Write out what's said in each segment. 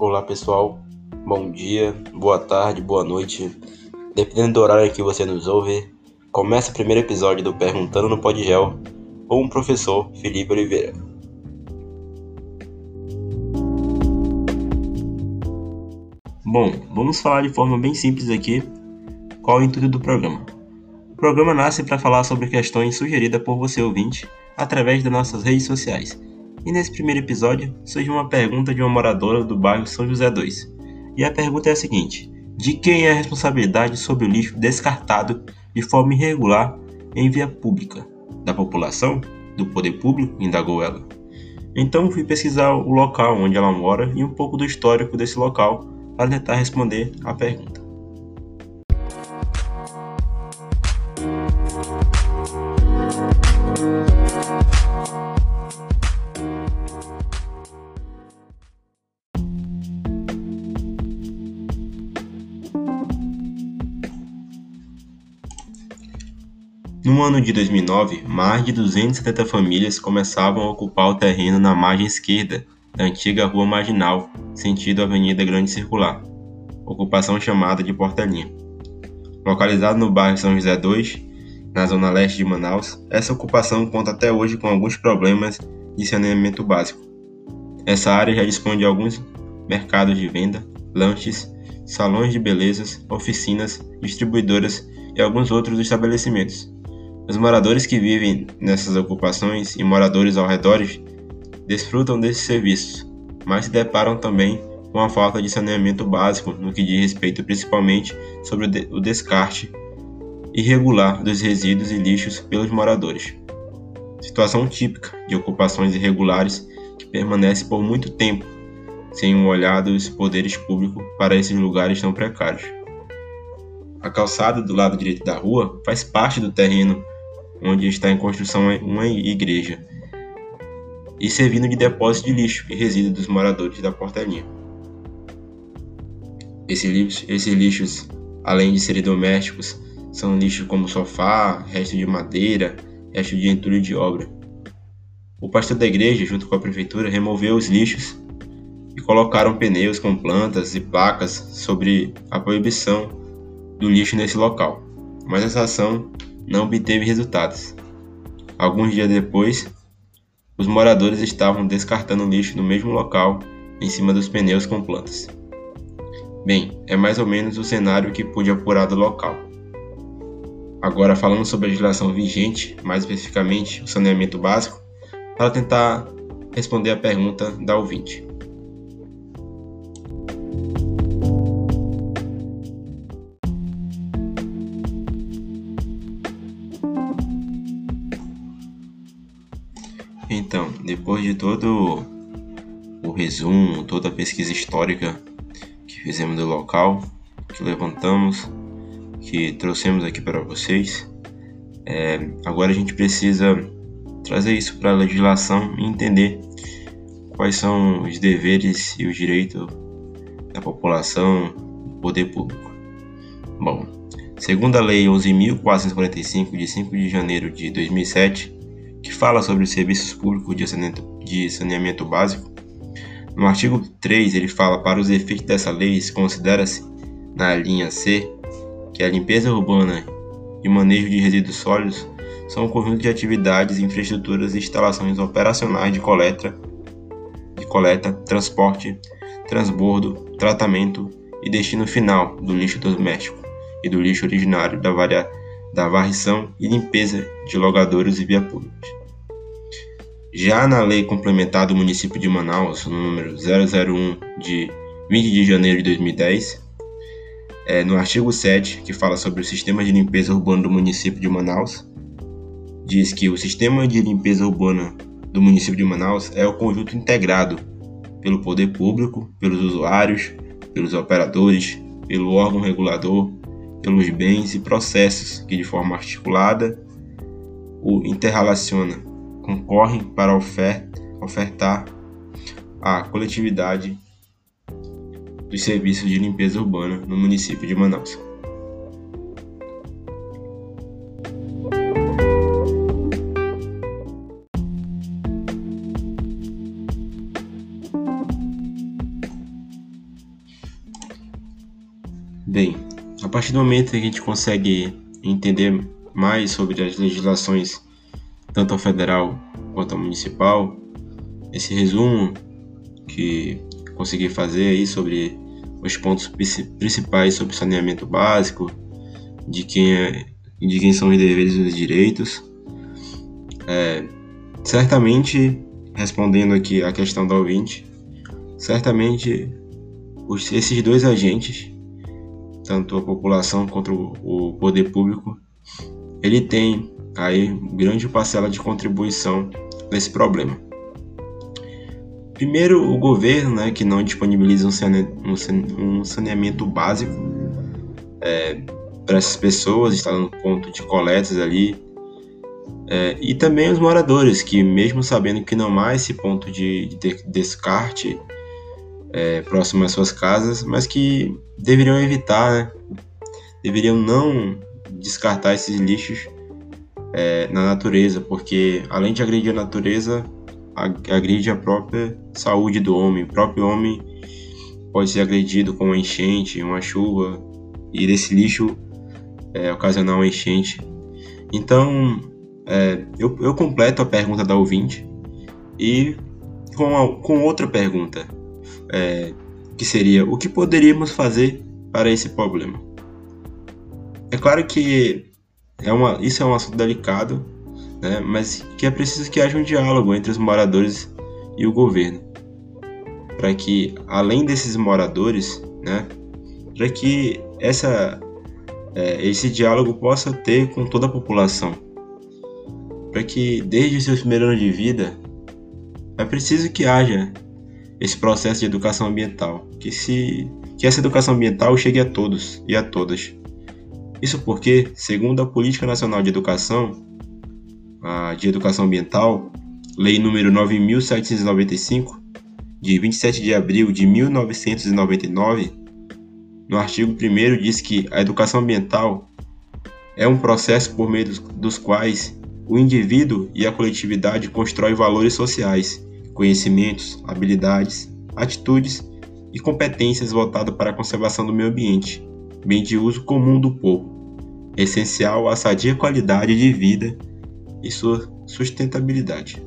Olá pessoal, bom dia, boa tarde, boa noite. Dependendo do horário que você nos ouve, começa o primeiro episódio do Perguntando no Podgel com o professor Felipe Oliveira. Bom, vamos falar de forma bem simples aqui qual é o intuito do programa. O programa nasce para falar sobre questões sugeridas por você ouvinte através das nossas redes sociais e nesse primeiro episódio surge uma pergunta de uma moradora do bairro São José 2. E a pergunta é a seguinte: De quem é a responsabilidade sobre o lixo descartado de forma irregular em via pública? Da população? Do poder público? indagou ela. Então fui pesquisar o local onde ela mora e um pouco do histórico desse local para tentar responder a pergunta. No ano de 2009, mais de 270 famílias começavam a ocupar o terreno na margem esquerda da antiga Rua Marginal, sentido Avenida Grande Circular, ocupação chamada de Portelinha. Localizado no bairro São José 2, na zona leste de Manaus, essa ocupação conta até hoje com alguns problemas de saneamento básico. Essa área já dispõe de alguns mercados de venda, lanches, salões de belezas, oficinas, distribuidoras e alguns outros estabelecimentos. Os moradores que vivem nessas ocupações e moradores ao redor desfrutam desses serviços, mas se deparam também com a falta de saneamento básico no que diz respeito principalmente sobre o descarte irregular dos resíduos e lixos pelos moradores. Situação típica de ocupações irregulares que permanece por muito tempo sem um olhar dos poderes públicos para esses lugares tão precários. A calçada do lado direito da rua faz parte do terreno onde está em construção uma igreja, e servindo de depósito de lixo e resíduos dos moradores da portelinha. Esses lixos, esses lixos, além de serem domésticos, são lixos como sofá, resto de madeira, resto de entulho de obra. O pastor da igreja, junto com a prefeitura, removeu os lixos e colocaram pneus com plantas e placas sobre a proibição do lixo nesse local. Mas essa ação não obteve resultados. Alguns dias depois, os moradores estavam descartando lixo no mesmo local, em cima dos pneus com plantas. Bem, é mais ou menos o cenário que pude apurar do local. Agora, falando sobre a legislação vigente, mais especificamente o saneamento básico, para tentar responder a pergunta da ouvinte. Depois de todo o resumo, toda a pesquisa histórica que fizemos do local, que levantamos, que trouxemos aqui para vocês, é, agora a gente precisa trazer isso para a legislação e entender quais são os deveres e os direitos da população, do poder público. Bom, segundo a Lei 11.445, de 5 de janeiro de 2007, que fala sobre os serviços públicos de saneamento, de saneamento básico. No artigo 3, ele fala: para os efeitos dessa lei, considera-se, na linha C, que a limpeza urbana e manejo de resíduos sólidos são um conjunto de atividades, infraestruturas e instalações operacionais de coleta, de coleta, transporte, transbordo, tratamento e destino final do lixo doméstico e do lixo originário da, varia, da varrição e limpeza de logadouros e via públicas. Já na Lei Complementar do Município de Manaus, no número 001 de 20 de janeiro de 2010, é, no artigo 7, que fala sobre o sistema de limpeza urbana do município de Manaus, diz que o sistema de limpeza urbana do município de Manaus é o conjunto integrado pelo poder público, pelos usuários, pelos operadores, pelo órgão regulador, pelos bens e processos que de forma articulada o interrelaciona, concorrem para ofertar à coletividade dos serviços de limpeza urbana no município de Manaus. A partir do momento que a gente consegue entender mais sobre as legislações, tanto a federal quanto a municipal, esse resumo que consegui fazer aí sobre os pontos principais sobre saneamento básico, de quem é, de quem são os deveres e os direitos. É, certamente, respondendo aqui a questão da ouvinte, certamente os, esses dois agentes, tanto a população quanto o, poder público, ele tem aí grande parcela de contribuição nesse problema. Primeiro, o governo, né, que não disponibiliza um saneamento básico é, para essas pessoas, no ponto de coletas ali. É, e também os moradores, que mesmo sabendo que não há esse ponto de, de descarte é, próximo às suas casas, mas que deveriam evitar, né? deveriam não descartar esses lixos é, na natureza, porque além de agredir a natureza, agride a própria saúde do homem. O próprio homem pode ser agredido com uma enchente, uma chuva, e desse lixo é, ocasionar uma enchente. Então, é, eu, eu, completo a pergunta da ouvinte e com, a, com outra pergunta, é, que seria: o que poderíamos fazer para esse problema? É claro que é uma, isso é um assunto delicado, né, mas que é preciso que haja um diálogo entre os moradores e o governo, para que além desses moradores, né, para que essa, é, esse diálogo possa ter com toda a população, para que desde os seus primeiros anos de vida é preciso que haja esse processo de educação ambiental, que se que essa educação ambiental chegue a todos e a todas. Isso porque, segundo a Política Nacional de Educação, de Educação Ambiental, Lei número 9795, de 27 de abril de 1999, no artigo 1 diz que a educação ambiental é um processo por meio dos, dos quais o indivíduo e a coletividade constroem valores sociais, conhecimentos, habilidades, atitudes e competências voltadas para a conservação do meio ambiente, bem de uso comum do povo, essencial à sadia qualidade de vida e sua sustentabilidade.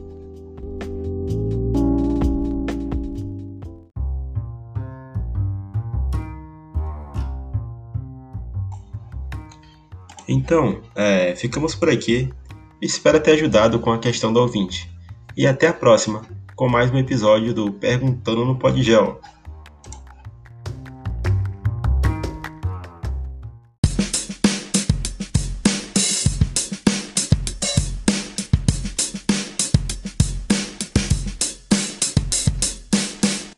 Então, é, ficamos por aqui. Espero ter ajudado com a questão do ouvinte. E até a próxima, com mais um episódio do Perguntando no Podgel.